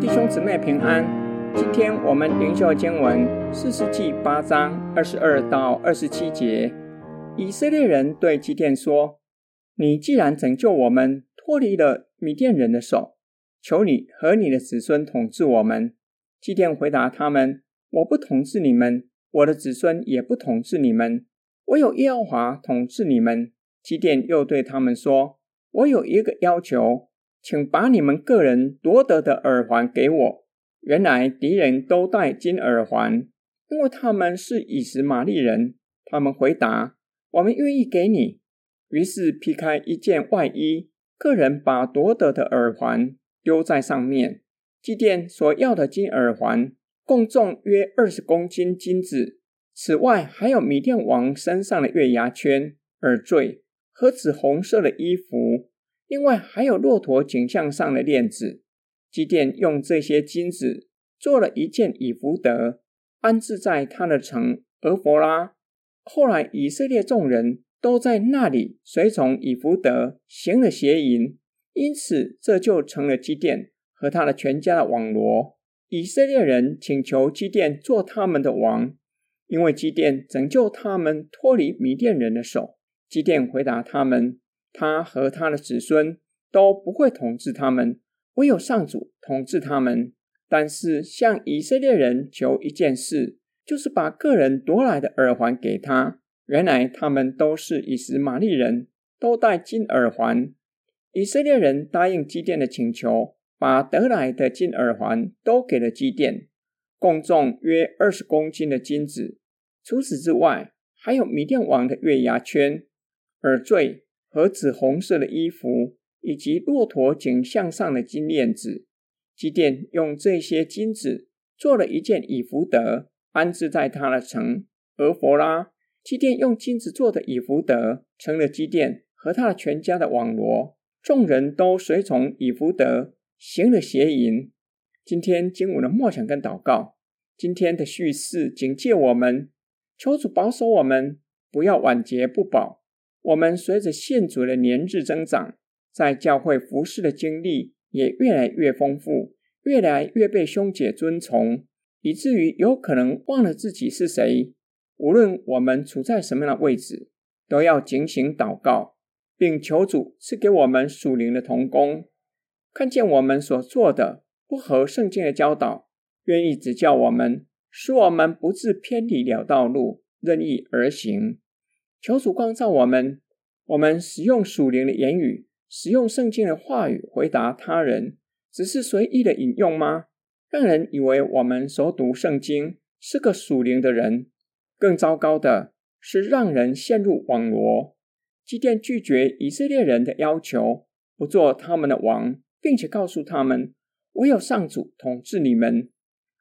弟兄姊妹平安，今天我们灵修经文四世纪八章二十二到二十七节。以色列人对基甸说：“你既然拯救我们脱离了米甸人的手，求你和你的子孙统治我们。”基甸回答他们：“我不统治你们，我的子孙也不统治你们，唯有耶和华统治你们。”基甸又对他们说：“我有一个要求。”请把你们个人夺得的耳环给我。原来敌人都戴金耳环，因为他们是以实玛利人。他们回答：“我们愿意给你。”于是劈开一件外衣，个人把夺得的耳环丢在上面。祭奠所要的金耳环共重约二十公斤金子，此外还有米甸王身上的月牙圈、耳坠和紫红色的衣服。另外还有骆驼颈项上的链子，基甸用这些金子做了一件以弗得，安置在他的城俄弗拉。后来以色列众人都在那里随从以弗得行了邪淫，因此这就成了基甸和他的全家的网罗。以色列人请求基甸做他们的王，因为基甸拯救他们脱离米甸人的手。基甸回答他们。他和他的子孙都不会统治他们，唯有上主统治他们。但是向以色列人求一件事，就是把个人夺来的耳环给他。原来他们都是以实玛利人，都戴金耳环。以色列人答应基甸的请求，把得来的金耳环都给了基甸，共重约二十公斤的金子。除此之外，还有米甸王的月牙圈、耳坠。和紫红色的衣服，以及骆驼颈项上的金链子，基甸用这些金子做了一件以弗得，安置在他的城俄弗拉。基甸用金子做的以弗得，成了基甸和他的全家的网罗。众人都随从以弗得，行了邪淫。今天经文的默想跟祷告，今天的叙事警戒我们，求主保守我们，不要晚节不保。我们随着信主的年日增长，在教会服侍的经历也越来越丰富，越来越被兄姐尊崇，以至于有可能忘了自己是谁。无论我们处在什么样的位置，都要警醒祷告，并求主赐给我们属灵的同工，看见我们所做的不合圣经的教导，愿意指教我们，使我们不致偏离了道路，任意而行。求主光照我们，我们使用属灵的言语，使用圣经的话语回答他人，只是随意的引用吗？让人以为我们所读圣经是个属灵的人。更糟糕的是，让人陷入网罗。基甸拒绝以色列人的要求，不做他们的王，并且告诉他们：“唯有上主统治你们。”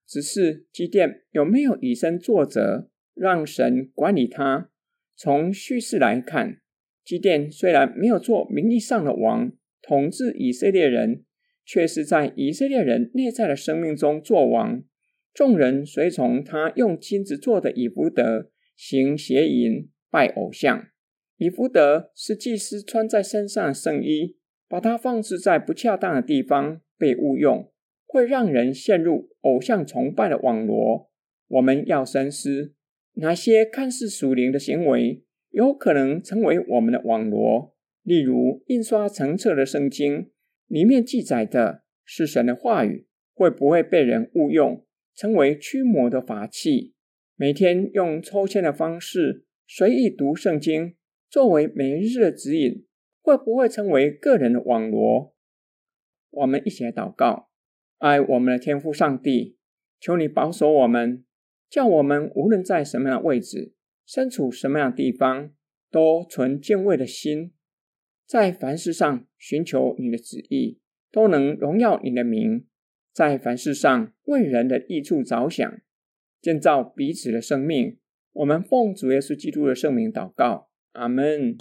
只是基甸有没有以身作则，让神管理他？从叙事来看，基甸虽然没有做名义上的王，统治以色列人，却是在以色列人内在的生命中做王。众人随从他用金子做的以弗得，行邪淫，拜偶像。以弗得是祭司穿在身上的圣衣，把它放置在不恰当的地方被误用，会让人陷入偶像崇拜的网罗。我们要深思。哪些看似属灵的行为，有可能成为我们的网罗？例如，印刷成册的圣经里面记载的是神的话语，会不会被人误用，成为驱魔的法器？每天用抽签的方式随意读圣经，作为每日的指引，会不会成为个人的网罗？我们一起来祷告，爱我们的天父上帝，求你保守我们。叫我们无论在什么样的位置，身处什么样的地方，都存敬畏的心，在凡事上寻求你的旨意，都能荣耀你的名，在凡事上为人的益处着想，建造彼此的生命。我们奉主耶稣基督的圣名祷告，阿门。